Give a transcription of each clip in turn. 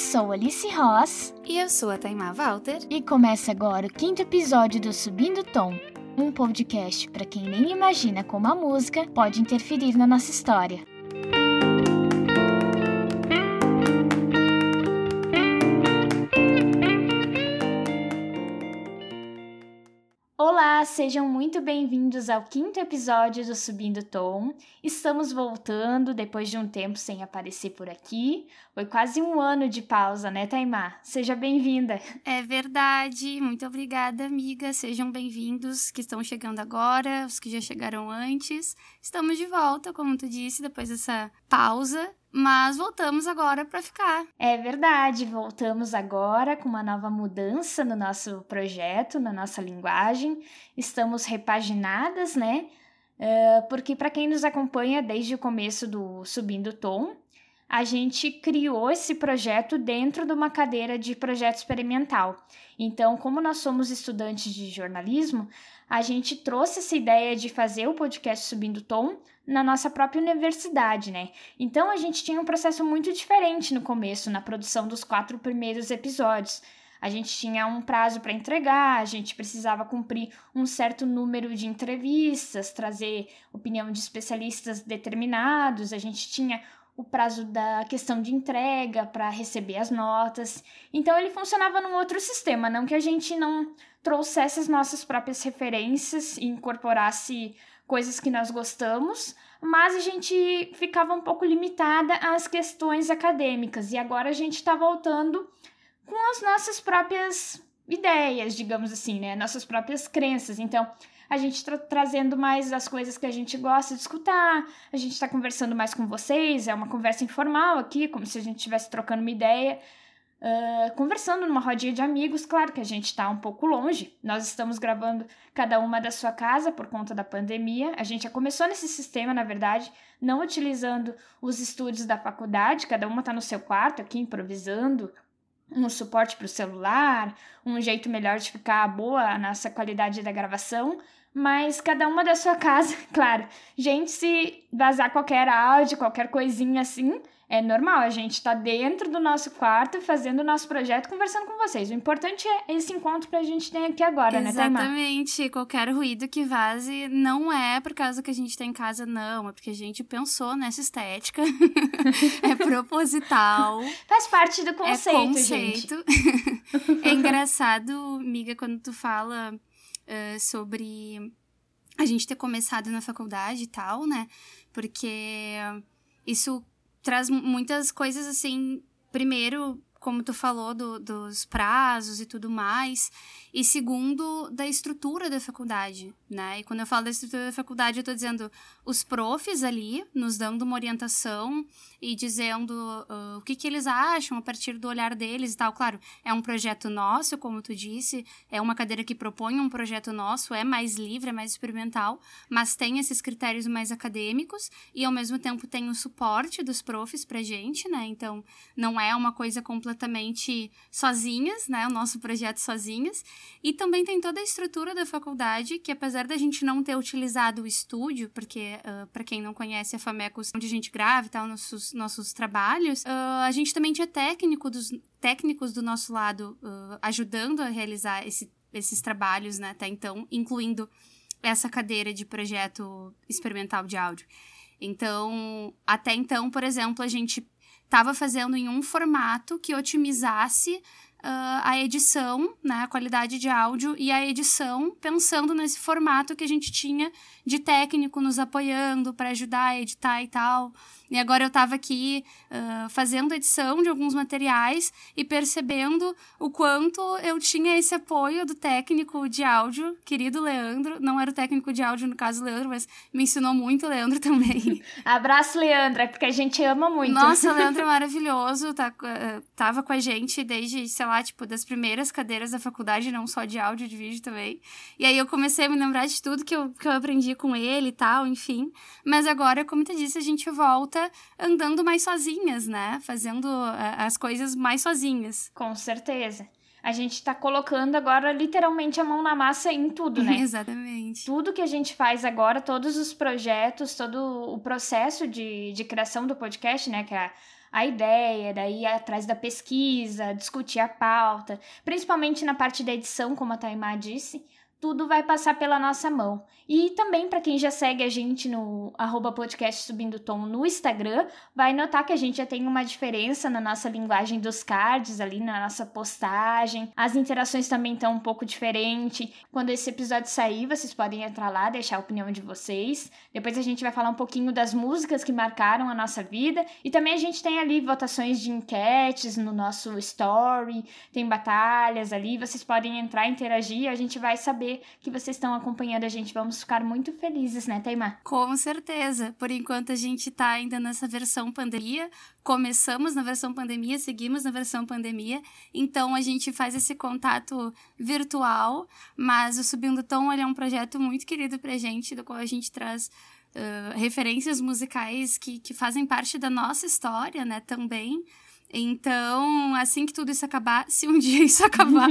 sou Alice Ross. E eu sou a Taimá Walter. E começa agora o quinto episódio do Subindo Tom um podcast para quem nem imagina como a música pode interferir na nossa história. Sejam muito bem-vindos ao quinto episódio do Subindo Tom. Estamos voltando depois de um tempo sem aparecer por aqui. Foi quase um ano de pausa, né, Taimar? Seja bem-vinda. É verdade. Muito obrigada, amiga. Sejam bem-vindos que estão chegando agora, os que já chegaram antes. Estamos de volta, como tu disse, depois dessa pausa. Mas voltamos agora para ficar. É verdade, voltamos agora com uma nova mudança no nosso projeto, na nossa linguagem. Estamos repaginadas, né? Uh, porque para quem nos acompanha desde o começo do Subindo Tom, a gente criou esse projeto dentro de uma cadeira de projeto experimental. Então, como nós somos estudantes de jornalismo, a gente trouxe essa ideia de fazer o podcast Subindo Tom na nossa própria universidade, né? Então a gente tinha um processo muito diferente no começo, na produção dos quatro primeiros episódios. A gente tinha um prazo para entregar, a gente precisava cumprir um certo número de entrevistas, trazer opinião de especialistas determinados, a gente tinha o prazo da questão de entrega para receber as notas. Então ele funcionava num outro sistema, não que a gente não trouxesse as nossas próprias referências e incorporasse coisas que nós gostamos, mas a gente ficava um pouco limitada às questões acadêmicas e agora a gente está voltando com as nossas próprias ideias, digamos assim, né? Nossas próprias crenças. Então, a gente está trazendo mais as coisas que a gente gosta de escutar, a gente está conversando mais com vocês, é uma conversa informal aqui, como se a gente estivesse trocando uma ideia. Uh, conversando numa rodinha de amigos, claro que a gente está um pouco longe. Nós estamos gravando cada uma da sua casa por conta da pandemia. A gente já começou nesse sistema, na verdade, não utilizando os estúdios da faculdade, cada uma está no seu quarto aqui improvisando, um suporte para o celular, um jeito melhor de ficar boa a nossa qualidade da gravação, mas cada uma da sua casa, claro. Gente, se vazar qualquer áudio, qualquer coisinha assim, é normal, a gente está dentro do nosso quarto fazendo o nosso projeto, conversando com vocês. O importante é esse encontro que a gente tem aqui agora, Exatamente. né, Taimar? Exatamente. Qualquer ruído que vaze não é por causa que a gente tá em casa, não. É porque a gente pensou nessa estética. é proposital. Faz parte do conceito, é conceito. gente. é engraçado, miga, quando tu fala uh, sobre a gente ter começado na faculdade e tal, né? Porque isso traz muitas coisas assim. Primeiro, como tu falou, do, dos prazos e tudo mais. E segundo, da estrutura da faculdade, né? E quando eu falo da estrutura da faculdade, eu tô dizendo os profs ali nos dando uma orientação e dizendo uh, o que, que eles acham a partir do olhar deles e tal. Claro, é um projeto nosso, como tu disse, é uma cadeira que propõe um projeto nosso, é mais livre, é mais experimental, mas tem esses critérios mais acadêmicos e ao mesmo tempo tem o suporte dos profs pra gente, né? Então, não é uma coisa completamente sozinhas, né? O nosso projeto sozinhas. E também tem toda a estrutura da faculdade, que apesar da gente não ter utilizado o estúdio, porque, uh, para quem não conhece a Famecos, onde a gente grava e tal, nossos, nossos trabalhos, uh, a gente também tinha técnico dos, técnicos do nosso lado uh, ajudando a realizar esse, esses trabalhos, né, até então, incluindo essa cadeira de projeto experimental de áudio. Então, até então, por exemplo, a gente estava fazendo em um formato que otimizasse uh, a edição, né, a qualidade de áudio e a edição, pensando nesse formato que a gente tinha de técnico nos apoiando para ajudar a editar e tal. E agora eu estava aqui uh, fazendo edição de alguns materiais e percebendo o quanto eu tinha esse apoio do técnico de áudio, querido Leandro. Não era o técnico de áudio, no caso, Leandro, mas me ensinou muito, Leandro também. Abraço, Leandro, é porque a gente ama muito. Nossa, o Leandro é maravilhoso, tá, uh, tava com a gente desde, sei lá, tipo, das primeiras cadeiras da faculdade, não só de áudio, de vídeo também. E aí eu comecei a me lembrar de tudo que eu, que eu aprendi com ele e tal, enfim. Mas agora, como tu disse, a gente volta andando mais sozinhas, né? Fazendo uh, as coisas mais sozinhas. Com certeza. A gente tá colocando agora literalmente a mão na massa em tudo, né? Exatamente. Tudo que a gente faz agora, todos os projetos, todo o processo de, de criação do podcast, né? Que é a ideia, daí ir atrás da pesquisa, discutir a pauta, principalmente na parte da edição, como a Taimá disse, tudo vai passar pela nossa mão. E também para quem já segue a gente no arroba podcast subindo tom no Instagram, vai notar que a gente já tem uma diferença na nossa linguagem dos cards ali, na nossa postagem. As interações também estão um pouco diferentes. Quando esse episódio sair, vocês podem entrar lá, deixar a opinião de vocês. Depois a gente vai falar um pouquinho das músicas que marcaram a nossa vida. E também a gente tem ali votações de enquetes no nosso story, tem batalhas ali. Vocês podem entrar, interagir, a gente vai saber que vocês estão acompanhando a gente. Vamos ficar muito felizes, né, Taimar? Com certeza. Por enquanto a gente tá ainda nessa versão pandemia. Começamos na versão pandemia, seguimos na versão pandemia. Então a gente faz esse contato virtual, mas o Subindo Tom é um projeto muito querido pra gente, do qual a gente traz uh, referências musicais que, que fazem parte da nossa história, né, também. Então, assim que tudo isso acabar, se um dia isso acabar,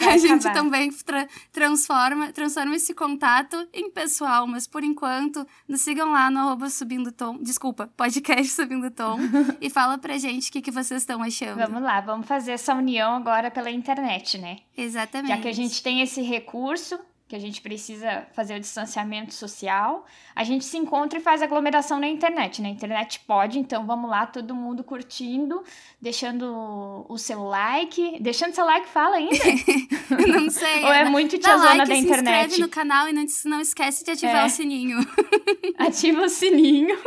a gente também tra transforma, transforma esse contato em pessoal. Mas por enquanto, nos sigam lá no arroba subindo tom, desculpa, podcast subindo tom, e fala pra gente o que, que vocês estão achando. Vamos lá, vamos fazer essa união agora pela internet, né? Exatamente. Já que a gente tem esse recurso, que a gente precisa fazer o distanciamento social, a gente se encontra e faz aglomeração na internet. Na internet pode, então vamos lá, todo mundo curtindo, deixando o seu like. Deixando seu like, fala ainda? não sei. Ou é muito tiazona like, da internet? Se inscreve no canal e não, não esquece de ativar é. o sininho. Ativa o sininho.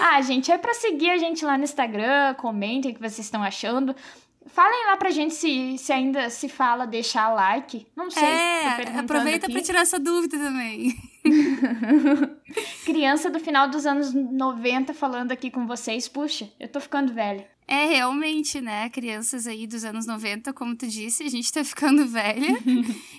Ah, gente, é para seguir a gente lá no Instagram, comentem o que vocês estão achando. Falem lá pra gente se, se ainda se fala deixar like. Não sei. É, aproveita aqui. pra tirar essa dúvida também. Criança do final dos anos 90 falando aqui com vocês. Puxa, eu tô ficando velha. É, realmente, né? Crianças aí dos anos 90, como tu disse, a gente tá ficando velha.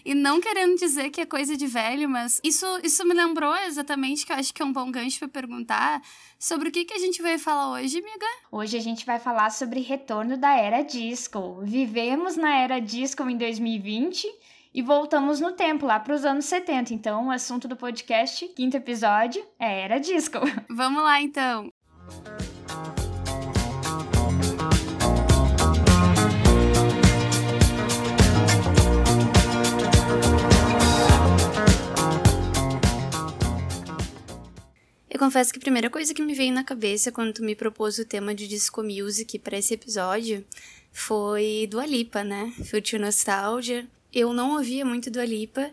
e não querendo dizer que é coisa de velho, mas isso, isso me lembrou exatamente que eu acho que é um bom gancho para perguntar sobre o que, que a gente vai falar hoje, amiga. Hoje a gente vai falar sobre retorno da era disco. Vivemos na era disco em 2020 e voltamos no tempo, lá para os anos 70. Então, o assunto do podcast, quinto episódio, é Era Disco. Vamos lá, então. Confesso que a primeira coisa que me veio na cabeça quando tu me propôs o tema de disco music para esse episódio foi do Alipa, né? Future Nostalgia. Eu não ouvia muito do Alipa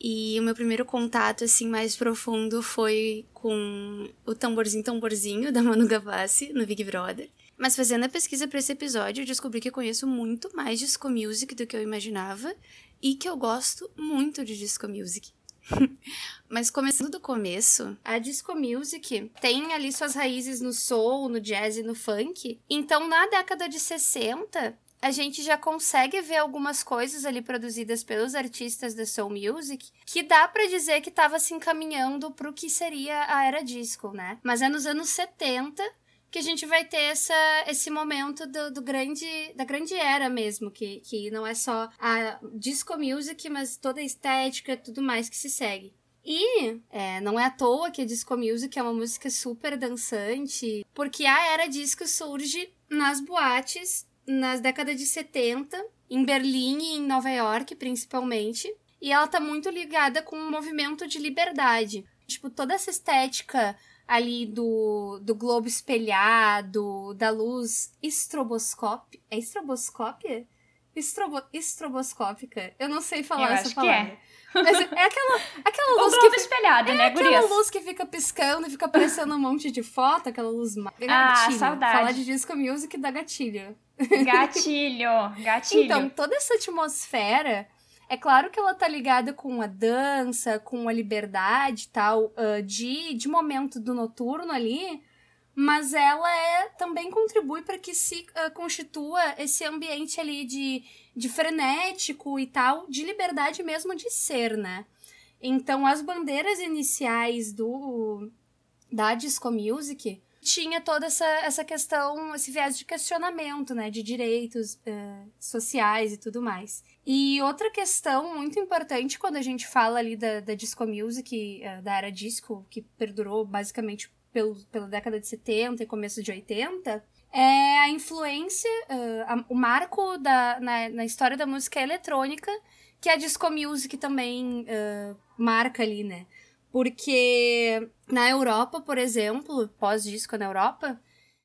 e o meu primeiro contato assim mais profundo foi com o tamborzinho tamborzinho da Manu Gavassi no Big Brother. Mas fazendo a pesquisa para esse episódio, eu descobri que eu conheço muito mais disco music do que eu imaginava e que eu gosto muito de disco music. Mas começando do começo, a disco music tem ali suas raízes no soul, no jazz e no funk. Então, na década de 60, a gente já consegue ver algumas coisas ali produzidas pelos artistas da soul music que dá para dizer que estava se encaminhando para o que seria a era disco, né? Mas é nos anos 70 que a gente vai ter essa, esse momento do, do, grande da grande era mesmo, que, que não é só a disco music, mas toda a estética tudo mais que se segue. E é, não é à toa que a disco music é uma música super dançante, porque a era disco surge nas boates nas décadas de 70, em Berlim e em Nova York, principalmente. E ela tá muito ligada com um movimento de liberdade. Tipo, toda essa estética ali do, do globo espelhado, da luz estroboscópica. É estroboscópia? Estrobo, estroboscópica. Eu não sei falar Eu essa palavra. É. Mas é aquela, aquela luz. O globo que, espelhado, é né, aquela gurias? luz que fica piscando e fica aparecendo um monte de foto, aquela luz. Ah, gatilho. saudade. Falar de disco music dá gatilho. Gatilho, gatilho. Então, toda essa atmosfera é claro que ela tá ligada com a dança, com a liberdade e tal, uh, de, de momento do noturno ali, mas ela é também contribui para que se uh, constitua esse ambiente ali de, de frenético e tal, de liberdade mesmo de ser, né? Então, as bandeiras iniciais do da disco music tinha toda essa, essa questão, esse viés de questionamento, né, de direitos uh, sociais e tudo mais. E outra questão muito importante quando a gente fala ali da, da disco music, uh, da era disco, que perdurou basicamente pelo, pela década de 70 e começo de 80, é a influência, uh, a, o marco da, na, na, história da música eletrônica que a disco music também marca ali, né? Porque na Europa, por exemplo, pós-disco na Europa,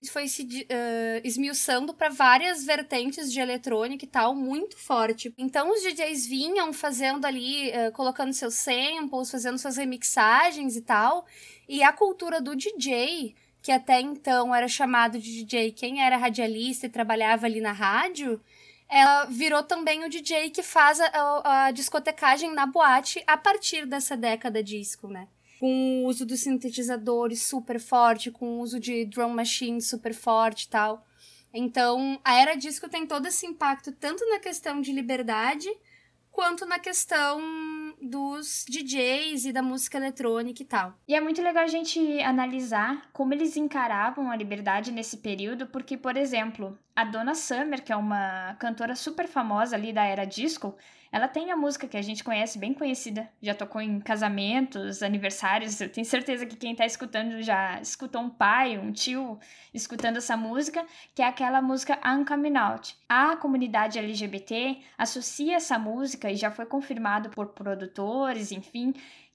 foi se uh, esmiuçando para várias vertentes de eletrônica e tal, muito forte. Então os DJs vinham fazendo ali, uh, colocando seus samples, fazendo suas remixagens e tal. E a cultura do DJ, que até então era chamado de DJ quem era radialista e trabalhava ali na rádio, ela virou também o DJ que faz a, a, discotecagem na boate a partir dessa década disco, né? Com o uso dos sintetizadores super forte, com o uso de drum machine super forte e tal. Então, a era disco tem todo esse impacto tanto na questão de liberdade quanto na questão dos DJs e da música eletrônica e tal. E é muito legal a gente analisar como eles encaravam a liberdade nesse período, porque, por exemplo, a Donna Summer, que é uma cantora super famosa ali da era disco, ela tem a música que a gente conhece, bem conhecida, já tocou em casamentos, aniversários. Eu tenho certeza que quem tá escutando já escutou um pai, um tio escutando essa música, que é aquela música I'm Coming Out. A comunidade LGBT associa essa música, e já foi confirmado por produtores, enfim,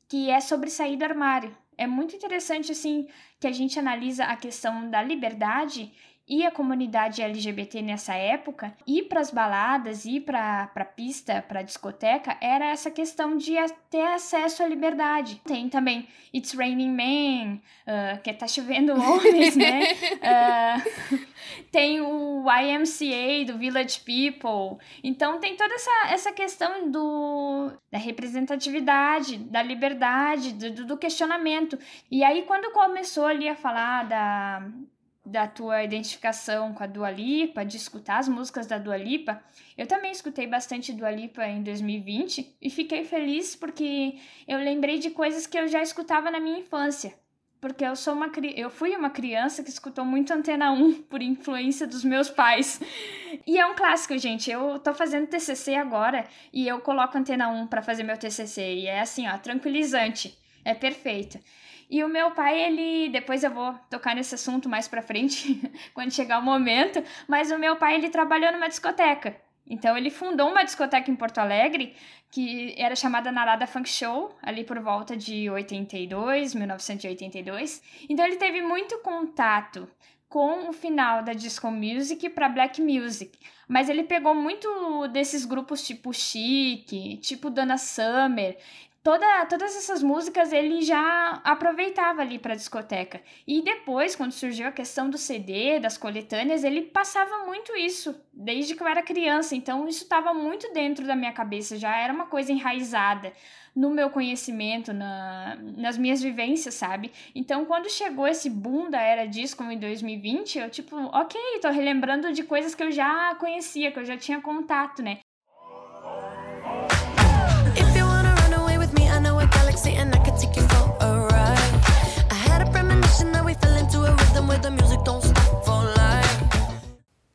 que é sobre sair do armário. É muito interessante, assim, que a gente analisa a questão da liberdade e a comunidade LGBT nessa época, ir para as baladas, ir para a pista, para a discoteca, era essa questão de ter acesso à liberdade. Tem também It's Raining Men, uh, que tá chovendo homens, né? Uh, tem o YMCA, do Village People. Então tem toda essa, essa questão do, da representatividade, da liberdade, do, do questionamento. E aí, quando começou ali a falar da da tua identificação com a Dua Lipa, de escutar as músicas da Dua Lipa. Eu também escutei bastante Dua Lipa em 2020 e fiquei feliz porque eu lembrei de coisas que eu já escutava na minha infância. Porque eu sou uma eu fui uma criança que escutou muito Antena 1 por influência dos meus pais. E é um clássico, gente. Eu tô fazendo TCC agora e eu coloco Antena 1 para fazer meu TCC e é assim, ó, tranquilizante. É perfeito. E o meu pai, ele. Depois eu vou tocar nesse assunto mais pra frente, quando chegar o momento. Mas o meu pai, ele trabalhou numa discoteca. Então ele fundou uma discoteca em Porto Alegre que era chamada Narada Funk Show, ali por volta de 82, 1982. Então ele teve muito contato com o final da disco music para black music, mas ele pegou muito desses grupos tipo Chic, tipo Donna Summer, toda, todas essas músicas ele já aproveitava ali para discoteca. E depois, quando surgiu a questão do CD, das coletâneas, ele passava muito isso desde que eu era criança. Então isso estava muito dentro da minha cabeça, já era uma coisa enraizada no meu conhecimento, na, nas minhas vivências, sabe? Então, quando chegou esse boom da era disco em 2020, eu tipo, ok, tô relembrando de coisas que eu já conhecia, que eu já tinha contato, né?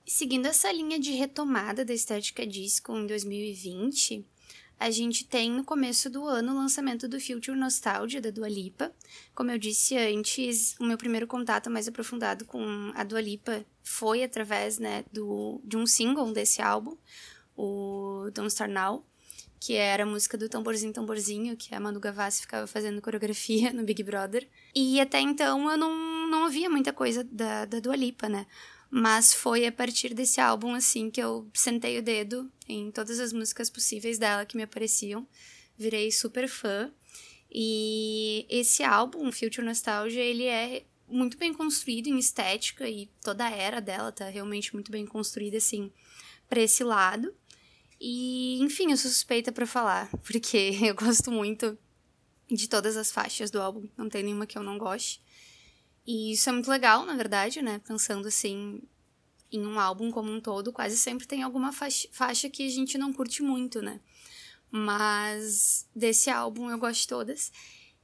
Seguindo essa linha de retomada da estética disco em 2020, a gente tem no começo do ano o lançamento do Future Nostalgia da Dua Lipa. Como eu disse antes, o meu primeiro contato mais aprofundado com a Dua Lipa foi através né, do, de um single desse álbum, o Don't Start Now que era a música do Tamborzinho Tamborzinho, que a Manu Gavassi ficava fazendo coreografia no Big Brother. E até então eu não, não ouvia muita coisa da, da Dua Lipa, né? Mas foi a partir desse álbum, assim, que eu sentei o dedo em todas as músicas possíveis dela que me apareciam. Virei super fã. E esse álbum, Future Nostalgia, ele é muito bem construído em estética e toda a era dela tá realmente muito bem construída, assim, para esse lado. E, enfim, eu sou suspeita para falar, porque eu gosto muito de todas as faixas do álbum, não tem nenhuma que eu não goste. E isso é muito legal, na verdade, né? Pensando assim em um álbum como um todo, quase sempre tem alguma faixa, faixa que a gente não curte muito, né? Mas desse álbum eu gosto de todas.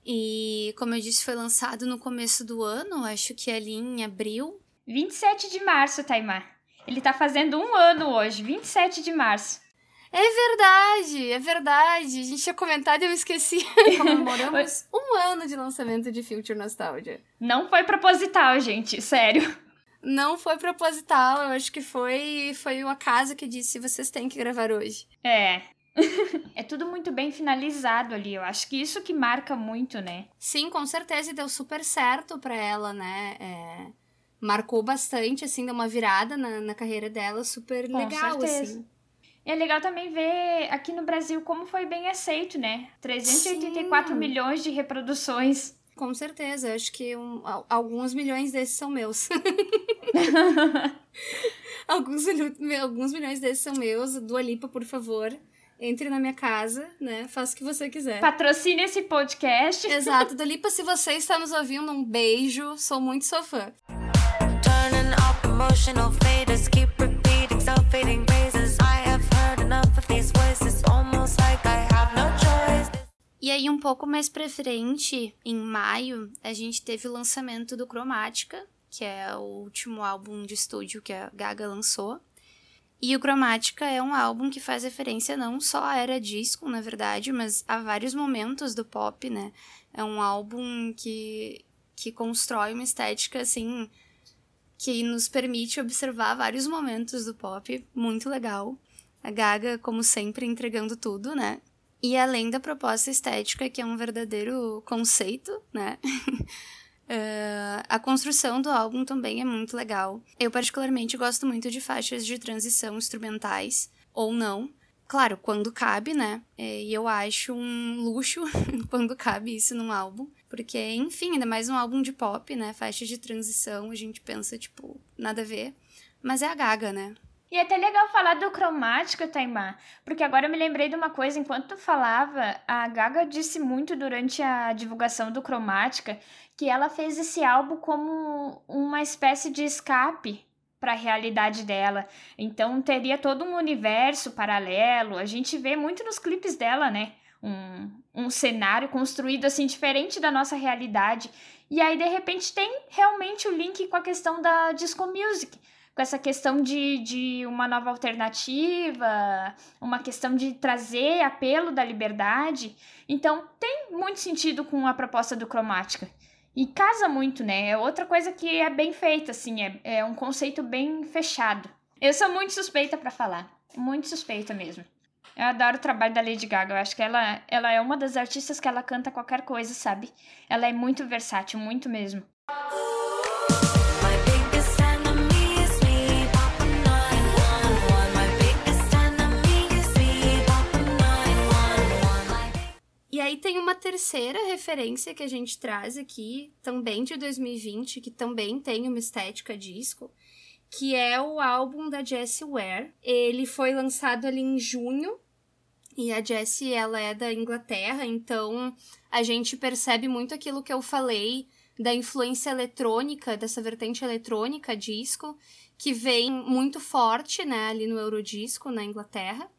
E como eu disse, foi lançado no começo do ano, acho que ali em abril. 27 de março, Taimar. Ele tá fazendo um ano hoje, 27 de março. É verdade, é verdade. A gente tinha comentado e eu esqueci. Comemoramos um ano de lançamento de Future Nostalgia. Não foi proposital, gente, sério. não foi proposital, eu acho que foi foi o acaso que disse vocês têm que gravar hoje. É. é tudo muito bem finalizado ali. Eu acho que isso que marca muito, né? Sim, com certeza, e deu super certo para ela, né? É, marcou bastante, assim, deu uma virada na, na carreira dela, super com legal, certeza. assim. É legal também ver aqui no Brasil como foi bem aceito, né? 384 Sim. milhões de reproduções. Com certeza, acho que um, alguns milhões desses são meus. alguns, alguns milhões desses são meus. Dua Lipa, por favor, entre na minha casa, né? Faça o que você quiser. Patrocine esse podcast. Exato. Dua Lipa, se você está nos ouvindo, um beijo. Sou muito sua fã. Turning up emotional faders, keep repeating self-fading E aí, um pouco mais pra frente, em maio, a gente teve o lançamento do Chromatica, que é o último álbum de estúdio que a Gaga lançou. E o Chromatica é um álbum que faz referência não só à era disco, na verdade, mas a vários momentos do pop, né? É um álbum que, que constrói uma estética, assim, que nos permite observar vários momentos do pop, muito legal. A Gaga, como sempre, entregando tudo, né? E além da proposta estética, que é um verdadeiro conceito, né? Uh, a construção do álbum também é muito legal. Eu, particularmente, gosto muito de faixas de transição instrumentais, ou não. Claro, quando cabe, né? E eu acho um luxo quando cabe isso num álbum. Porque, enfim, ainda mais um álbum de pop, né? Faixas de transição, a gente pensa, tipo, nada a ver. Mas é a Gaga, né? E é até legal falar do cromático, Taimar, porque agora eu me lembrei de uma coisa, enquanto tu falava, a Gaga disse muito durante a divulgação do Cromática que ela fez esse álbum como uma espécie de escape para a realidade dela. Então teria todo um universo paralelo. A gente vê muito nos clipes dela, né? Um, um cenário construído assim diferente da nossa realidade. E aí de repente tem realmente o link com a questão da disco music com essa questão de, de uma nova alternativa, uma questão de trazer apelo da liberdade. Então, tem muito sentido com a proposta do Cromática. E casa muito, né? É outra coisa que é bem feita, assim, é, é um conceito bem fechado. Eu sou muito suspeita para falar, muito suspeita mesmo. Eu adoro o trabalho da Lady Gaga. Eu acho que ela, ela é uma das artistas que ela canta qualquer coisa, sabe? Ela é muito versátil, muito mesmo. E aí tem uma terceira referência que a gente traz aqui, também de 2020, que também tem uma estética disco, que é o álbum da Jessie Ware. Ele foi lançado ali em junho, e a Jessie, ela é da Inglaterra, então a gente percebe muito aquilo que eu falei da influência eletrônica, dessa vertente eletrônica disco, que vem muito forte, né, ali no Eurodisco, na Inglaterra.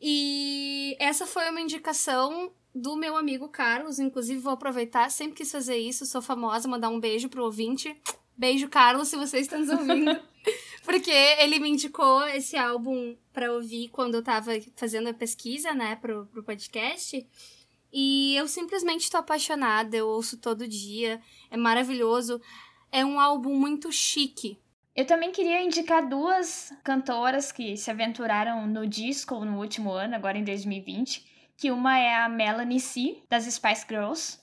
E essa foi uma indicação do meu amigo Carlos, inclusive vou aproveitar, sempre quis fazer isso, sou famosa, mandar um beijo pro ouvinte. Beijo, Carlos, se você está nos ouvindo. Porque ele me indicou esse álbum para ouvir quando eu tava fazendo a pesquisa, né, pro, pro podcast. E eu simplesmente tô apaixonada, eu ouço todo dia, é maravilhoso. É um álbum muito chique. Eu também queria indicar duas cantoras que se aventuraram no disco no último ano, agora em 2020, que uma é a Melanie C, das Spice Girls.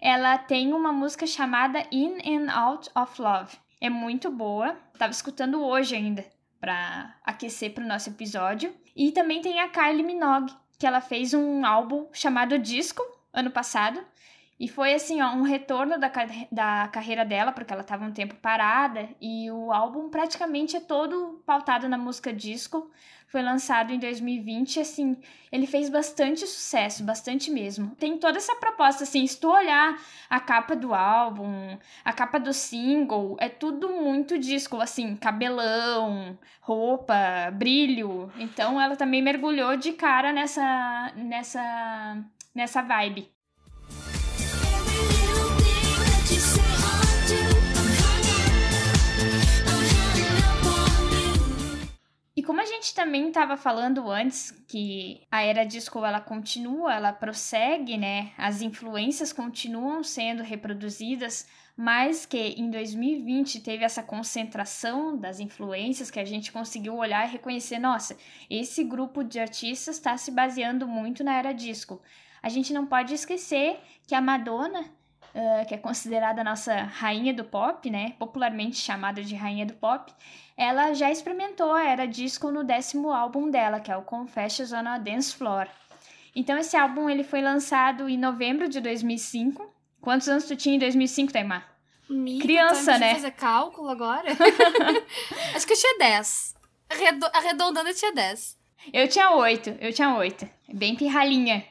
Ela tem uma música chamada In and Out of Love. É muito boa. Tava escutando hoje ainda para aquecer para o nosso episódio. E também tem a Kylie Minogue, que ela fez um álbum chamado Disco ano passado. E foi assim, ó, um retorno da, da carreira dela, porque ela estava um tempo parada, e o álbum praticamente é todo pautado na música disco. Foi lançado em 2020, assim, ele fez bastante sucesso, bastante mesmo. Tem toda essa proposta, assim, se tu olhar a capa do álbum, a capa do single, é tudo muito disco, assim, cabelão, roupa, brilho. Então ela também mergulhou de cara nessa nessa nessa vibe. Gente também estava falando antes que a era disco ela continua, ela prossegue, né? As influências continuam sendo reproduzidas, mas que em 2020 teve essa concentração das influências que a gente conseguiu olhar e reconhecer, nossa, esse grupo de artistas está se baseando muito na era disco. A gente não pode esquecer que a Madonna uh, que é considerada a nossa rainha do pop, né? Popularmente chamada de rainha do pop, ela já experimentou a era disco no décimo álbum dela, que é o Confessions on a Dance Floor. Então esse álbum ele foi lançado em novembro de 2005. Quantos anos tu tinha em 2005, Taimar? Mica, Criança, né? fazer cálculo agora? Acho que eu tinha 10. Arredo- Arredondando, eu tinha 10. Eu tinha oito, eu tinha oito. Bem pirralhinha.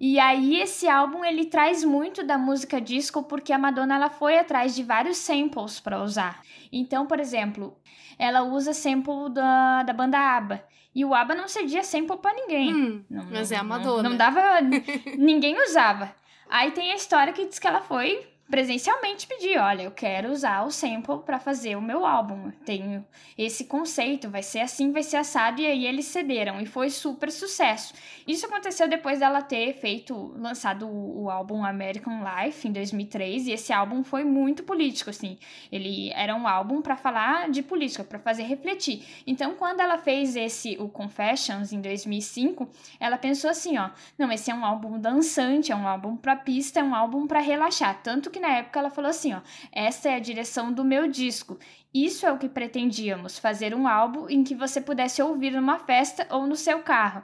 E aí esse álbum ele traz muito da música disco porque a Madonna ela foi atrás de vários samples para usar. Então, por exemplo, ela usa sample da, da banda ABBA. E o ABBA não cedia sample para ninguém. Hum, Não- mas não- é a não- Madonna. Não, dava. ninguém usava. Aí tem a história que diz que ela foi presencialmente pedir: olha, eu quero usar o sample para fazer o meu álbum. Tenho esse conceito, vai ser assim, vai ser assado. E aí eles cederam e foi super sucesso. Isso aconteceu depois dela ter feito, lançado o, o álbum American Life em 2003. E esse álbum foi muito político, assim. Ele era um álbum para falar de política, para fazer refletir. Então, quando ela fez esse, o Confessions, em 2005, ela pensou assim, ó, não, esse é um álbum dançante, é um álbum pra pista, é um álbum pra relaxar. Tanto que na época ela falou assim, ó, essa é a direção do meu disco. Isso é o que pretendíamos, fazer um álbum em que você pudesse ouvir numa festa ou no seu carro.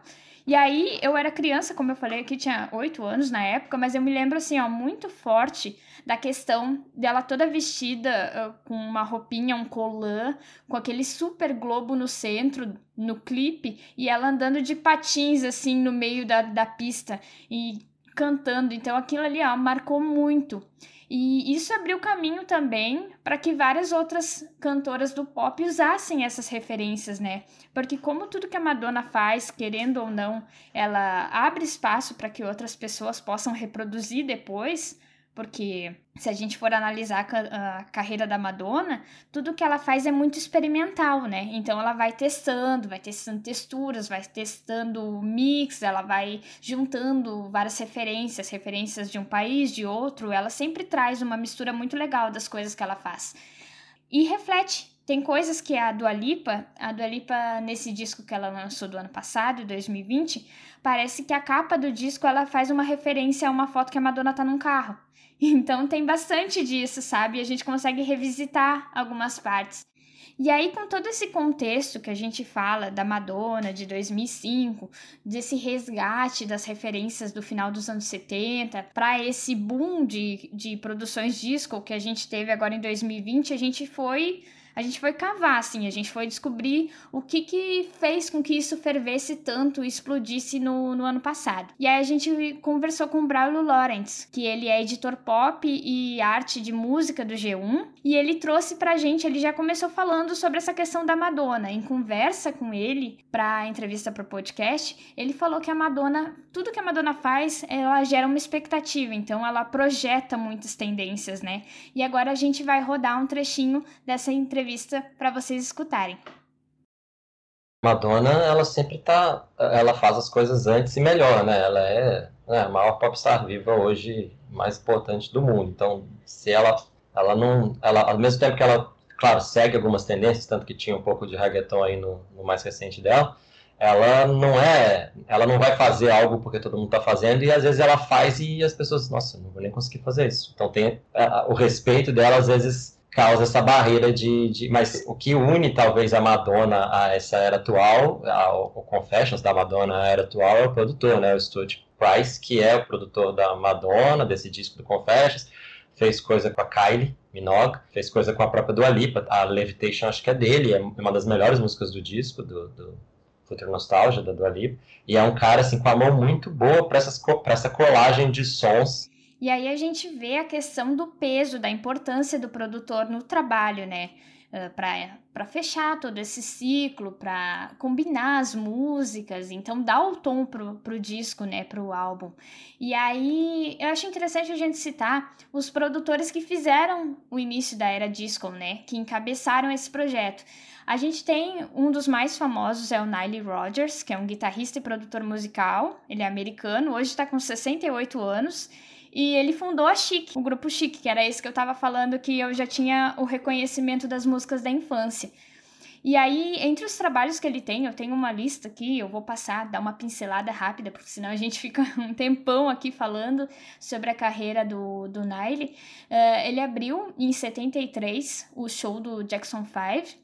E aí, eu era criança, como eu falei aqui, tinha oito anos na época, mas eu me lembro, assim, ó, muito forte da questão dela toda vestida ah, com uma roupinha, um colã, com aquele super globo no centro, no clipe, e ela andando de patins, assim, no meio da, da pista e cantando. Então, aquilo ali, ó, marcou muito. E isso abriu caminho também para que várias outras cantoras do pop usassem essas referências, né? Porque como tudo que a Madonna faz, querendo ou não, ela abre espaço para que outras pessoas possam reproduzir depois, porque se a gente for analisar a, ca- a carreira da Madonna, tudo que ela faz é muito experimental, né? Então ela vai testando, vai testando texturas, vai testando mix, ela vai juntando várias referências, referências de um país, de outro, ela sempre traz uma mistura muito legal das coisas que ela faz. E reflete. Tem coisas que a Dua Lipa, a Dua Lipa nesse disco que ela lançou do ano passado, 2020, parece que a capa do disco ela faz uma referência a uma foto que a Madonna tá num carro. Então tem bastante disso, sabe? A gente consegue revisitar algumas partes. E aí, com todo esse contexto que a gente fala da Madonna de 2005, desse resgate das referências do final dos anos 70, para esse boom de, de produções disco que a gente teve agora em 2020, a gente foi. A gente foi cavar, assim, a gente foi descobrir o que que fez com que isso fervesse tanto e explodisse no, no ano passado. E aí a gente conversou com o Braulio Lawrence, que ele é editor pop e arte de música do G1, e ele trouxe pra gente, ele já começou falando sobre essa questão da Madonna. Em conversa com ele, pra entrevista pro podcast, ele falou que a Madonna, tudo que a Madonna faz, ela gera uma expectativa, então ela projeta muitas tendências, né? E agora a gente vai rodar um trechinho dessa entrevista para vocês escutarem. Madonna, ela sempre tá, ela faz as coisas antes e melhor, né? Ela é né, a maior popstar viva hoje, mais importante do mundo. Então, se ela, ela não, ela, ao mesmo tempo que ela, claro, segue algumas tendências, tanto que tinha um pouco de reggaeton aí no, no mais recente dela, ela não é, ela não vai fazer algo porque todo mundo tá fazendo e às vezes ela faz e as pessoas, nossa, não vou nem conseguir fazer isso. Então tem a- a- o respeito dela às vezes causa essa barreira de, de- Mas o que une talvez a Madonna a essa era atual, o Confessions da Madonna à era atual, é o produtor, né? O Stuart Price, que é o produtor da Madonna, desse disco do Confessions. Fez coisa com a Kylie Minogue, fez coisa com a própria Dua Lipa. A Levitation acho que é dele, é uma das melhores músicas do disco, do, do Future Nostalgia, da Dua Lipa. E é um cara assim, com a mão muito boa para essa colagem de sons E aí a gente vê a questão do peso, da importância do produtor no trabalho, né? uh, para fechar todo esse ciclo, para combinar as músicas, então dá o tom pro, pro disco, né, pro álbum. E aí eu acho interessante a gente citar os produtores que fizeram o início da era disco, né, que encabeçaram esse projeto. A gente tem um dos mais famosos, é o Nile Rodgers, que é um guitarrista e produtor musical. Ele é americano, hoje está com 68 anos. E ele fundou a Chic, o grupo Chic, que era esse que eu estava falando que eu já tinha o reconhecimento das músicas da infância. E aí, entre os trabalhos que ele tem, eu tenho uma lista aqui, eu vou passar, dar uma pincelada rápida, porque senão a gente fica um tempão aqui falando sobre a carreira do, do Nile. Uh, ele abriu em 73 o show do Jackson 5,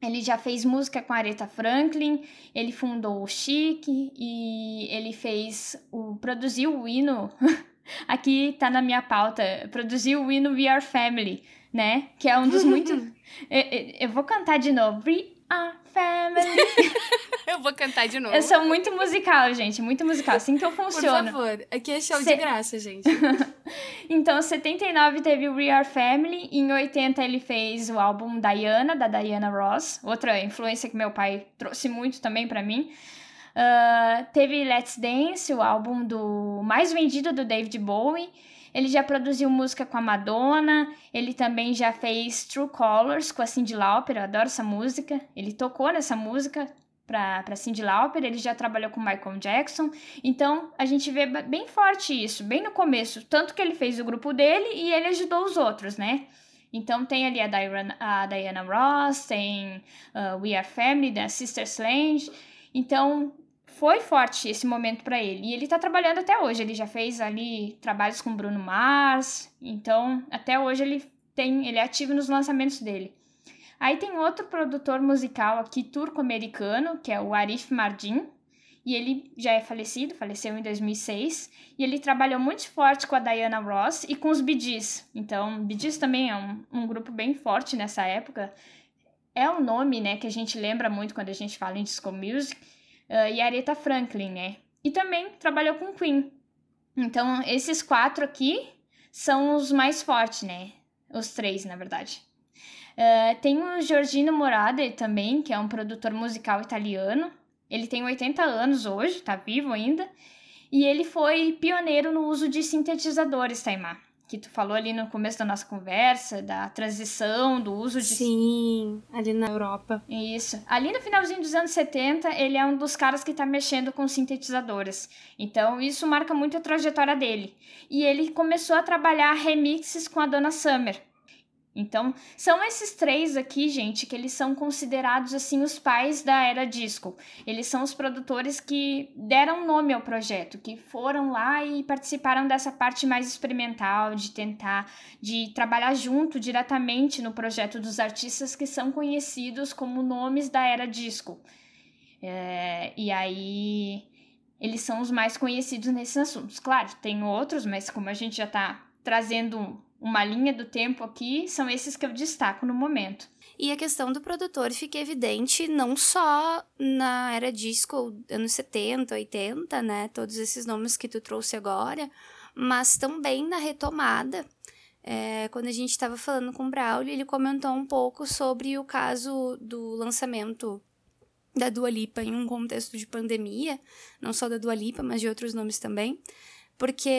ele já fez música com Aretha Franklin, ele fundou o Chic e ele fez o produziu o hino. Aqui tá na minha pauta, produziu o hino We Are Family, né? Que é um dos muitos. eu, eu, eu, vou cantar de novo. We Are Family. eu vou cantar de novo. Eu sou muito musical, gente, muito musical. Assim que eu funciono. Por favor, aqui é show Se... de graça, gente. então, 79 teve o We Are Family, em 80 ele fez o álbum Diana, da Diana Ross, outra influência que meu pai trouxe muito também para mim. Uh, teve Let's Dance, o álbum do mais vendido do David Bowie. Ele já produziu música com a Madonna, ele também já fez True Colors com a Cyndi Lauper, eu adoro essa música. Ele tocou nessa música para Cyndi Lauper, ele já trabalhou com Michael Jackson. Então, a gente vê bem forte isso, bem no começo, tanto que ele fez o grupo dele e ele ajudou os outros, né? Então tem ali a Diana, a Diana Ross, tem uh, We Are Family, da Sister Slange. Então foi forte esse momento para ele. E ele tá trabalhando até hoje. Ele já fez ali trabalhos com Bruno Mars. Então, até hoje ele tem, ele é ativo nos lançamentos dele. Aí tem outro produtor musical aqui turco-americano, que é o Arif Mardin, e ele já é falecido, faleceu em 2006, e ele trabalhou muito forte com a Diana Ross e com os Bee Gees. Então, Bee Gees também é um, um grupo bem forte nessa época. É um nome, né, que a gente lembra muito quando a gente fala em disco music, uh, e Aretha Franklin, né? E também trabalhou com Queen. Então, esses quatro aqui são os mais fortes, né? Os três, na verdade. Uh, tem o Giorgino Morade também, que é um produtor musical italiano. Ele tem 80 anos hoje, tá vivo ainda. E ele foi pioneiro no uso de sintetizadores, Taimar que tu falou ali no começo da nossa conversa, da transição, do uso de. Sim, ali na Europa. Isso. Ali no finalzinho dos anos 70, ele é um dos caras que tá mexendo com sintetizadores. Então, isso marca muito a trajetória dele. E ele começou a trabalhar remixes com a Donna Summer. Então, são esses três aqui, gente, que eles são considerados assim os pais da era disco. Eles são os produtores que deram nome ao projeto, que foram lá e participaram dessa parte mais experimental, de tentar, de trabalhar junto diretamente no projeto dos artistas que são conhecidos como nomes da era disco. É, e aí, eles são os mais conhecidos nesses assuntos. Claro, tem outros, mas como a gente já está trazendo uma linha do tempo aqui, são esses que eu destaco no momento. E a questão do produtor fica evidente não só na era disco, anos 70, 80, né? Todos esses nomes que tu trouxe agora, mas também na retomada. É, quando a gente estava falando com o Braulio, ele comentou um pouco sobre o caso do lançamento da Dua Lipa em um contexto de pandemia, não só da Dua Lipa, mas de outros nomes também porque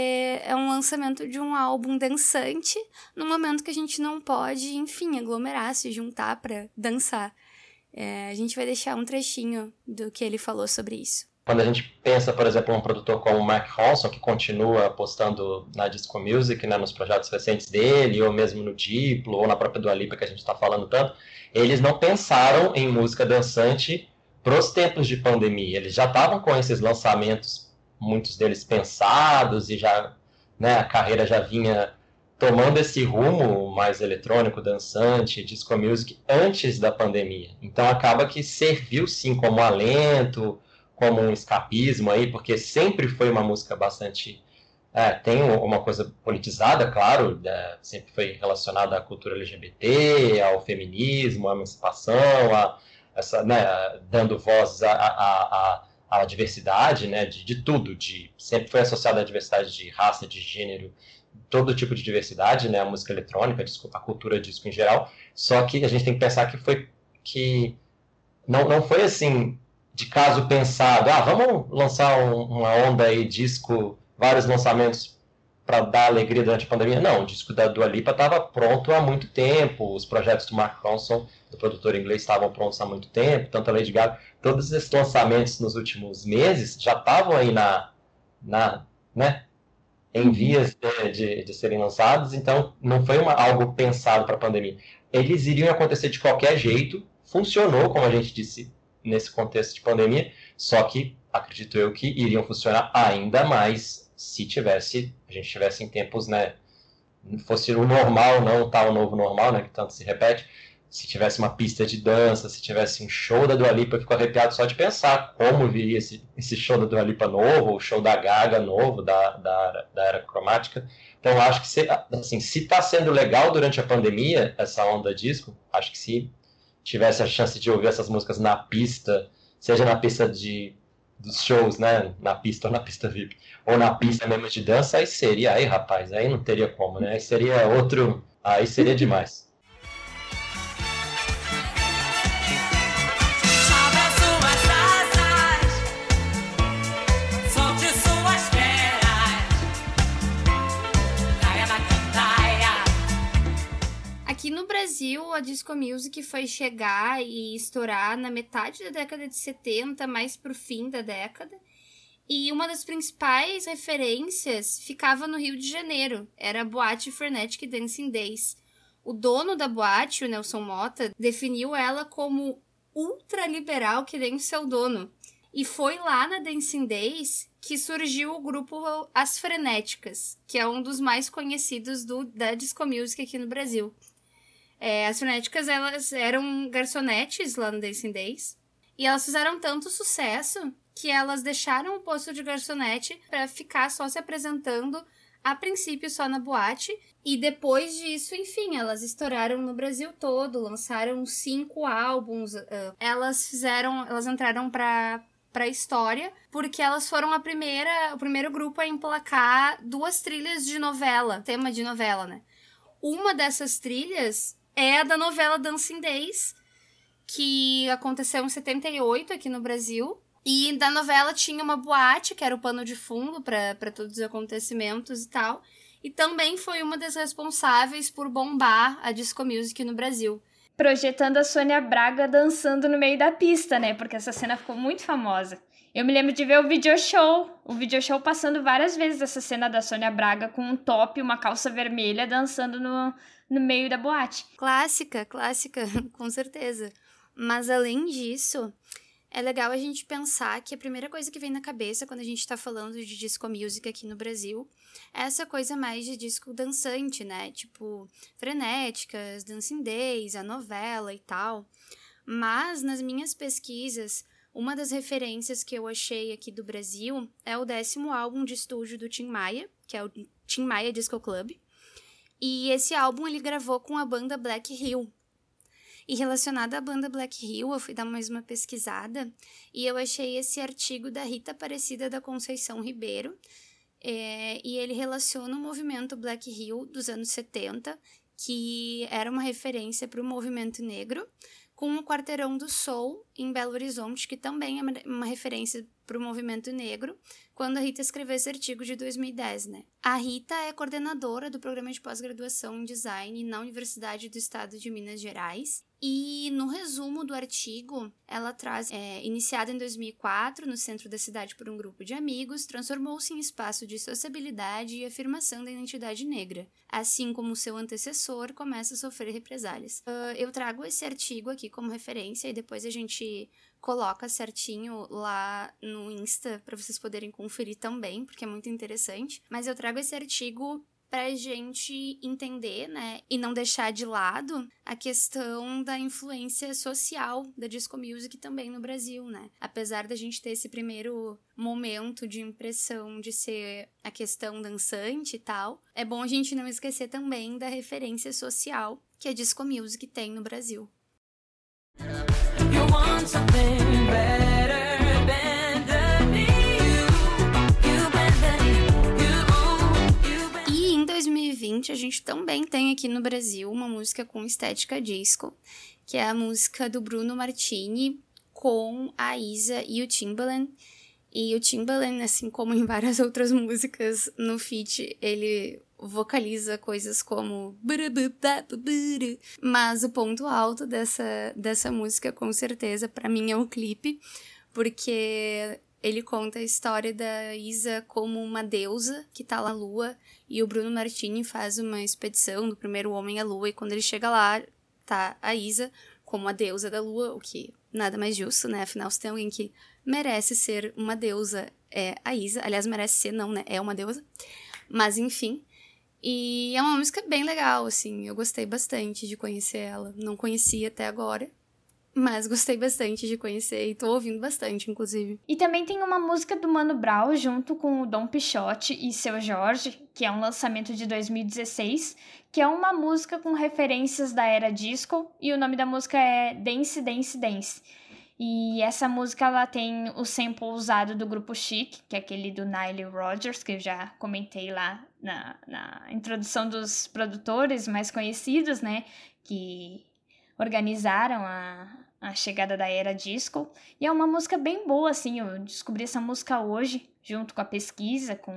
é um lançamento de um álbum dançante no momento que a gente não pode, enfim, aglomerar, se juntar para dançar. É, a gente vai deixar um trechinho do que ele falou sobre isso. Quando a gente pensa, por exemplo, um produtor como o Mark Ronson, que continua apostando na disco music, né, nos projetos recentes dele, ou mesmo no Diplo, ou na própria Dua Lipa, que a gente está falando tanto, eles não pensaram em música dançante para os tempos de pandemia. Eles já estavam com esses lançamentos muitos deles pensados e já né, a carreira já vinha tomando esse rumo mais eletrônico, dançante, disco music antes da pandemia. Então acaba que serviu sim como alento, como um escapismo aí, porque sempre foi uma música bastante é, tem uma coisa politizada, claro, é, sempre foi relacionada à cultura LGBT, ao feminismo, à emancipação, a, essa, né, dando voz a, a, a a diversidade, né, de, de tudo, de sempre foi associada à diversidade de raça, de gênero, todo tipo de diversidade, né? A música eletrônica, a cultura disco em geral. Só que a gente tem que pensar que foi que não, não foi assim de caso pensado, ah, vamos lançar um, uma onda aí disco, vários lançamentos para dar alegria durante a pandemia. Não, o disco da Dua Lipa estava pronto há muito tempo, os projetos do Mark Ronson, do produtor inglês, estavam prontos há muito tempo, tanto a Lady Gaga, todos esses lançamentos nos últimos meses já estavam aí na, na né, em uhum. vias de, de, de, serem lançados, então não foi uma, algo pensado para a pandemia. Eles iriam acontecer de qualquer jeito, funcionou, como a gente disse, nesse contexto de pandemia, só que acredito eu que iriam funcionar ainda mais se tivesse, a gente tivesse em tempos, né, fosse o normal, não tal novo normal, né, que tanto se repete, se tivesse uma pista de dança, se tivesse um show da Dua Lipa, eu fico arrepiado só de pensar como viria esse, esse show da Dua Lipa novo, o show da Gaga novo, da, da, da era cromática. Então, acho que se, assim, se está sendo legal durante a pandemia, essa onda disco, acho que se tivesse a chance de ouvir essas músicas na pista, seja na pista de, dos shows, né, na pista ou na pista VIP, ou na pista mesmo de dança, aí seria, aí rapaz, aí não teria como, né, aí seria outro, aí seria demais. Brasil, a disco music foi chegar e estourar na metade da década de 70, mais pro fim da década. E uma das principais referências ficava no Rio de Janeiro, era a boate Frenetic Dancing Days. O dono da boate, o Nelson Mota, definiu ela como ultraliberal que nem o seu dono. E foi lá na Dancing Days que surgiu o grupo As Frenéticas, que é um dos mais conhecidos do, da disco music aqui no Brasil. É, as frenéticas, elas eram garçonetes lá no Dancing Days. E elas fizeram tanto sucesso que elas deixaram o posto de garçonete para ficar só se apresentando a princípio só na boate. E depois disso, enfim, elas estouraram no Brasil todo, lançaram cinco álbuns. Uh, elas fizeram, elas entraram para para história, porque elas foram a primeira, o primeiro grupo a emplacar duas trilhas de novela, tema de novela, né? Uma dessas trilhas é a da novela Dancing Days, que aconteceu em 78 aqui no Brasil. E da novela tinha uma boate, que era o pano de fundo para todos os acontecimentos e tal. E também foi uma das responsáveis por bombar a disco music no Brasil. Projetando a Sônia Braga dançando no meio da pista, né? Porque essa cena ficou muito famosa. Eu me lembro de ver o video show, o video show passando várias vezes essa cena da Sônia Braga com um top uma calça vermelha dançando no, no meio da boate. Clássica, clássica, com certeza. Mas além disso, é legal a gente pensar que a primeira coisa que vem na cabeça quando a gente tá falando de disco music aqui no Brasil é essa coisa mais de disco dançante, né? Tipo, frenéticas, Dancing Days, a novela e tal. Mas nas minhas pesquisas, uma das referências que eu achei aqui do Brasil é o décimo álbum de estúdio do Tim Maia, que é o Tim Maia Disco Club. E esse álbum ele gravou com a banda Black Hill. E relacionado à banda Black Hill, eu fui dar mais uma pesquisada e eu achei esse artigo da Rita Aparecida da Conceição Ribeiro. É, e ele relaciona o movimento Black Hill dos anos 70, que era uma referência para o movimento negro, com o Quarteirão do Soul em Belo Horizonte, que também é uma referência para o movimento negro, quando a Rita escreveu esse artigo de 2010, né? A Rita é coordenadora do programa de pós-graduação em design na Universidade do Estado de Minas Gerais e no resumo do artigo, ela traz, é, iniciada em 2004 no centro da cidade por um grupo de amigos, transformou-se em espaço de sociabilidade e afirmação da identidade negra. Assim como seu antecessor, começa a sofrer represálias. Uh, eu trago esse artigo aqui como referência e depois a gente coloca certinho lá no Insta para vocês poderem conferir também, porque é muito interessante. Mas eu trago esse artigo para gente entender, né, e não deixar de lado a questão da influência social da disco music também no Brasil, né? Apesar da gente ter esse primeiro momento de impressão de ser a questão dançante e tal, é bom a gente não esquecer também da referência social que a disco music tem no Brasil. E em 2020 2020, a gente também tem aqui no Brasil uma música com estética disco, que é a música do Bruno Martini com a Isa e o Timbaland. E o Timbaland, assim como em várias outras músicas no feat, ele vocaliza coisas como mas o ponto alto dessa, dessa música com certeza para mim é o clipe porque ele conta a história da Isa como uma deusa que tá lá na lua e o Bruno Martini faz uma expedição do primeiro homem à lua e quando ele chega lá tá a Isa como a deusa da lua, o que nada mais justo, né? Afinal, se tem alguém que merece ser uma deusa, é a Isa. Aliás, merece ser, não, né? É uma deusa. Mas enfim, e é uma música bem legal, assim, eu gostei bastante de conhecer ela. Não conhecia até agora, mas gostei bastante de conhecer e tô ouvindo bastante, inclusive. E também tem uma música do Mano Brown junto com o Dom Pichote e seu Jorge, que é um lançamento de 2016, que é uma música com referências da era disco e o nome da música é Dance Dance Dance. E essa música ela tem o sample usado do grupo Chic, que é aquele do Nile Rodgers, que eu já comentei lá na, na introdução dos produtores mais conhecidos, né? Que organizaram a, a chegada da era disco. E é uma música bem boa, assim. Eu descobri essa música hoje, junto com a pesquisa, com.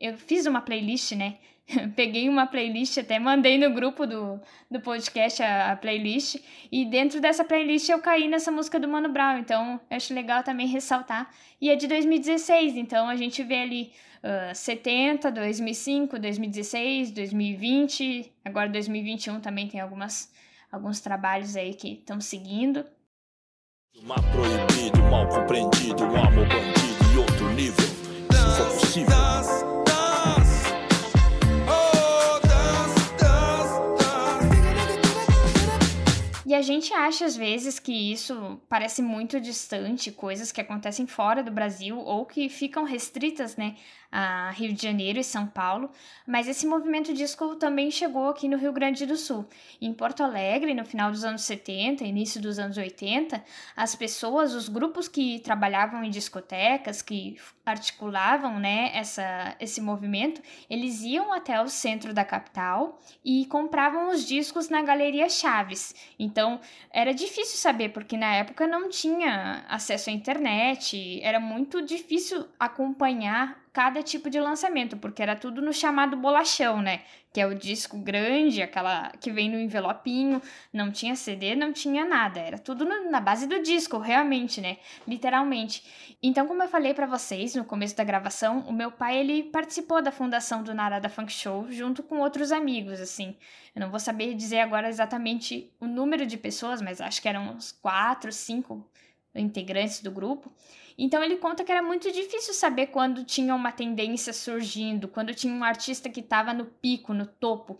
Eu fiz uma playlist, né? peguei uma playlist, até mandei no grupo do, do podcast a, a, playlist, e dentro dessa playlist eu caí nessa música do Mano Brown, então eu acho legal também ressaltar. E é de 2016, então a gente vê ali uh, 70, 2005, 2016, 2020, agora 2021 também tem algumas, alguns trabalhos aí que estão seguindo. Proibido, mal compreendido, um amor bandido e outro nível. Se for possível. E a gente acha às vezes que isso parece muito distante, coisas que acontecem fora do Brasil ou que ficam restritas, né, a Rio de Janeiro e São Paulo, mas esse movimento disco também chegou aqui no Rio Grande do Sul. Em Porto Alegre, no final dos anos 70, início dos anos 80, as pessoas, os grupos que trabalhavam em discotecas, que articulavam, né, essa, esse movimento, eles iam até o centro da capital e compravam os discos na Galeria Chaves. Então, era difícil saber, porque na época não tinha acesso à internet, era muito difícil acompanhar cada tipo de lançamento, porque era tudo no chamado bolachão, né? Que é o disco grande, aquela que vem no envelopinho, não tinha CD, não tinha nada, era tudo no, na base do disco, realmente, né? Literalmente. Então, como eu falei para vocês no começo da gravação, o meu pai ele participou da fundação do Narada Funk Show junto com outros amigos, assim. Eu não vou saber dizer agora exatamente o número de pessoas, mas acho que eram uns quatro, cinco integrantes do grupo. Então ele conta que era muito difícil saber quando tinha uma tendência surgindo, quando tinha um artista que estava no pico, no topo.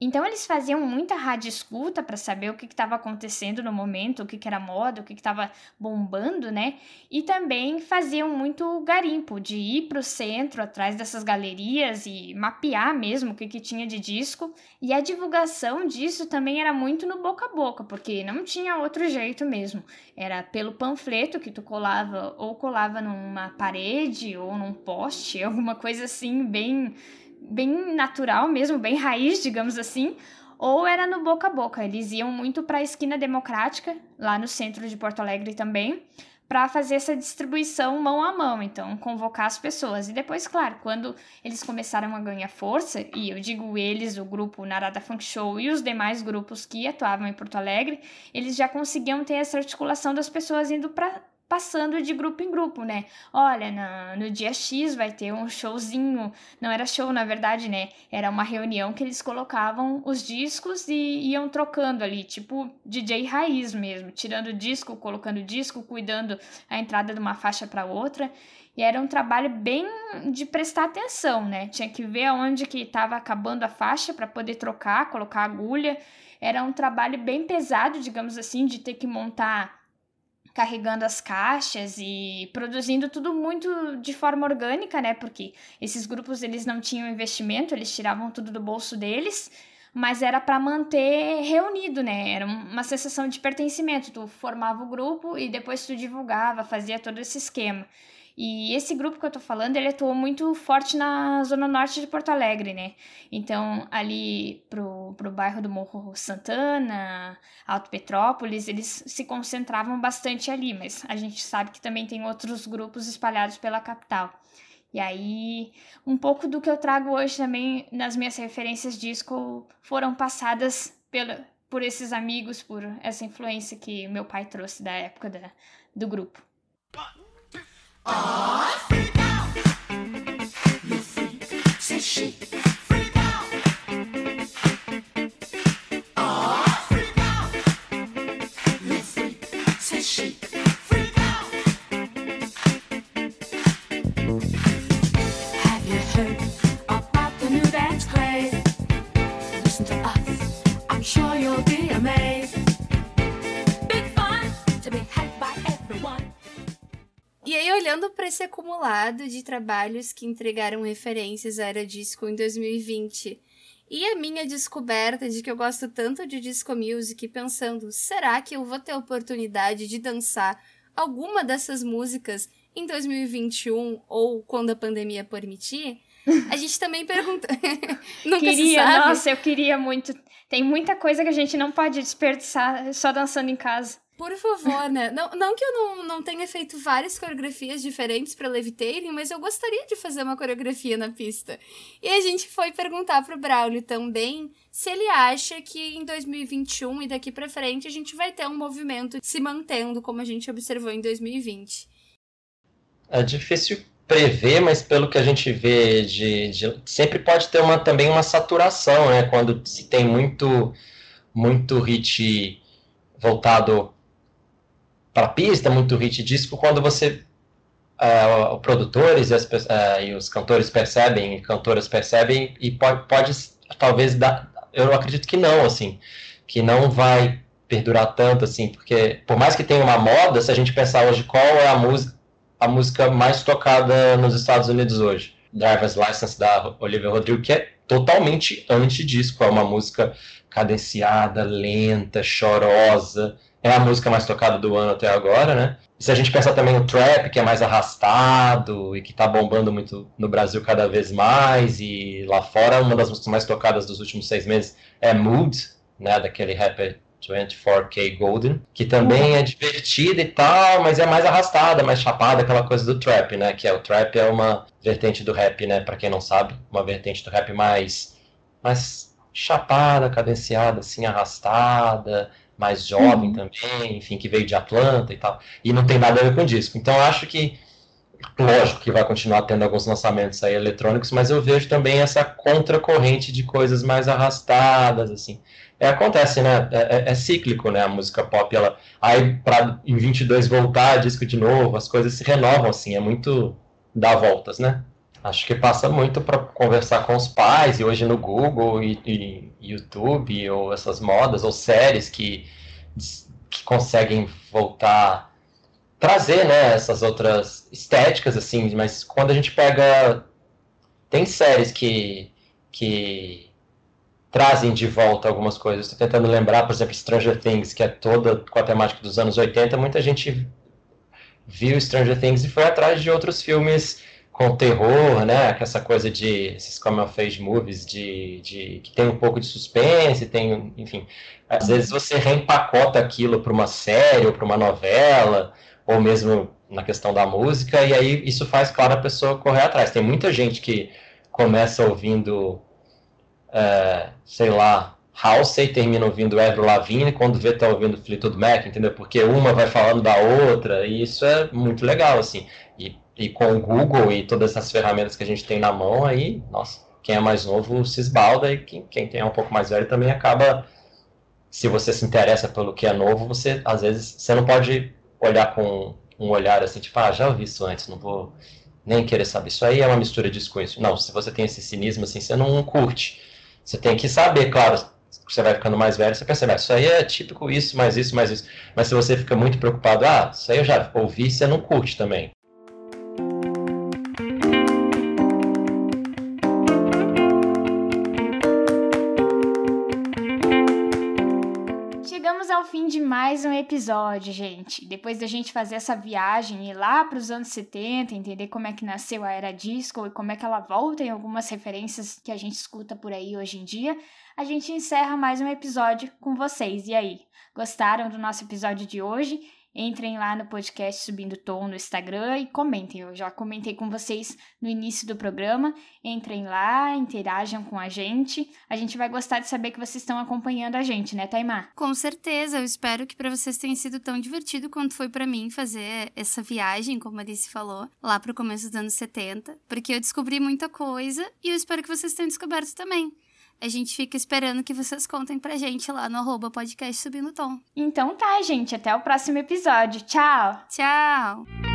Então eles faziam muita rádio escuta para saber o que estava acontecendo no momento, o que, que era moda, o que estava bombando, né? E também faziam muito garimpo, de ir para o centro, atrás dessas galerias e mapear mesmo o que, que tinha de disco. E a divulgação disso também era muito no boca a boca, porque não tinha outro jeito mesmo. Era pelo panfleto que tu colava, ou colava numa parede ou num poste, alguma coisa assim, bem bem natural mesmo, bem raiz, digamos assim, ou era no boca a boca. Eles iam muito para a esquina democrática, lá no centro de Porto Alegre também, para fazer essa distribuição mão a mão, então convocar as pessoas. E depois, claro, quando eles começaram a ganhar força, e eu digo eles, o grupo Narada Funk Show e os demais grupos que atuavam em Porto Alegre, eles já conseguiam ter essa articulação das pessoas indo para passando de grupo em grupo, né? Olha, no, dia X vai ter um showzinho. Não era show, na verdade, né? Era uma reunião que eles colocavam os discos e iam trocando ali, tipo DJ raiz mesmo, tirando disco, colocando disco, cuidando a entrada de uma faixa para outra. E era um trabalho bem de prestar atenção, né? Tinha que ver aonde que estava acabando a faixa para poder trocar, colocar agulha. Era um trabalho bem pesado, digamos assim, de ter que montar carregando as caixas e produzindo tudo muito de forma orgânica, né? Porque esses grupos eles não tinham investimento, eles tiravam tudo do bolso deles, mas era para manter reunido, né? Era uma sensação de pertencimento. Tu formava o grupo e depois tu divulgava, fazia todo esse esquema. E esse grupo que eu tô falando, ele atuou muito forte na zona norte de Porto Alegre, né? Então, ali pro, pro bairro do Morro Santana, Alto Petrópolis, eles se concentravam bastante ali, mas a gente sabe que também tem outros grupos espalhados pela capital. E aí, um pouco do que eu trago hoje também nas minhas referências disco foram passadas pela, por esses amigos, por essa influência que meu pai trouxe da época da, do grupo. off. Freak out. You freak, says she. Esse acumulado de trabalhos que entregaram referências à era disco em 2020, e a minha descoberta de que eu gosto tanto de disco music, pensando, será que eu vou ter oportunidade de dançar alguma dessas músicas em 2021 ou quando a pandemia permitir? A gente também pergunta. Nunca se queria, sabe. nossa, eu queria muito. Tem muita coisa que a gente não pode desperdiçar só dançando em casa. Por favor, né? Não, não que eu não, não tenha feito várias coreografias diferentes pra Levitating, mas eu gostaria de fazer uma coreografia na pista. E a gente foi perguntar pro Braulio também se ele acha que em 2021 e daqui pra frente a gente vai ter um movimento se mantendo como a gente observou em 2020. É difícil prever, mas pelo que a gente vê de, de- sempre pode ter uma também uma saturação, né? Quando se tem muito muito hit voltado para pista, muito hit disco, quando você ah, os produtores e, as ah, e os cantores percebem, e cantoras percebem e pode, pode talvez dar, eu acredito que não, assim, que não vai perdurar tanto assim, porque por mais que tenha uma moda, se a gente pensar hoje qual é a música a música mais tocada nos Estados Unidos hoje. Driver's License da Olivia Rodrigo, que é totalmente anti-disco, é uma música cadenciada, lenta, chorosa. É a música mais tocada do ano até agora, né? E se a gente pensar também no trap, que é mais arrastado e que tá bombando muito no Brasil cada vez mais, e lá fora, uma das músicas mais tocadas dos últimos seis meses é Mood, né? Daquele rapper 24K Golden, que também é divertida e tal, mas é mais arrastada, mais chapada, aquela coisa do trap, né? Que é o trap é uma vertente do rap, né? Pra quem não sabe, uma vertente do rap mais, mais chapada, cadenciada, assim, arrastada, mais jovem também, enfim, que veio de Atlanta e tal. E não tem nada a ver com disco. Então eu acho que, lógico que vai continuar tendo alguns lançamentos aí eletrônicos, mas eu vejo também essa contracorrente de coisas mais arrastadas, assim. É, acontece, né? É, é- é cíclico, né? A música pop, ela. Aí, pra em 22 voltar, disco de novo, as coisas se renovam, assim. É muito dar voltas, né? Acho que passa muito para conversar com os pais, e hoje no Google e, e YouTube, ou essas modas, ou séries que, que conseguem voltar, trazer, né? Essas outras estéticas, assim. Mas quando a gente pega. Tem séries que. que trazem de volta algumas coisas. Estou tentando lembrar, por exemplo, Stranger Things, que é toda com a temática dos anos 80. Muita gente viu Stranger Things e foi atrás de outros filmes com terror, né? Com essa coisa de esses of age movies de, de que tem um pouco de suspense, tem, enfim. Às vezes você reempacota aquilo para uma série ou para uma novela, ou mesmo na questão da música, e aí isso faz, claro, a pessoa correr atrás. Tem muita gente que começa ouvindo é, sei lá, Halsey termina ouvindo Avril Lavigne quando vê tá ouvindo Fleetwood Mac, entendeu? Porque uma vai falando da outra e isso é muito legal, assim. E, e com o Google e todas essas ferramentas que a gente tem na mão aí, nossa, quem é mais novo se esbalda e quem, quem tem um pouco mais velho também acaba, se você se interessa pelo que é novo, você, às vezes, você não pode olhar com um olhar assim, tipo, ah, já ouvi isso antes, não vou nem querer saber. Isso aí é uma mistura disso com isso. Não, se você tem esse cinismo assim, você não curte. Você tem que saber, claro, você vai ficando mais velho, você percebe, ah, isso aí é típico isso, mais isso, mais isso. Mas se você fica muito preocupado, ah, isso aí eu já ouvi, você não curte também. De mais um episódio, gente. Depois da gente fazer essa viagem e lá para os anos 70, entender como é que nasceu a era disco e como é que ela volta em algumas referências que a gente escuta por aí hoje em dia, a gente encerra mais um episódio com vocês. E aí, gostaram do nosso episódio de hoje? Entrem lá no podcast Subindo Tom no Instagram e comentem. Eu já comentei com vocês no início do programa. Entrem lá, interajam com a gente. A gente vai gostar de saber que vocês estão acompanhando a gente, né, Taimar? Com certeza, eu espero que para vocês tenha sido tão divertido quanto foi para mim fazer essa viagem, como a Alice falou, lá pro começo dos anos 70, porque eu descobri muita coisa e eu espero que vocês tenham descoberto também. A gente fica esperando que vocês contem pra gente lá no arroba podcast Subindo Tom. Então tá, gente. Até o próximo episódio. Tchau! Tchau!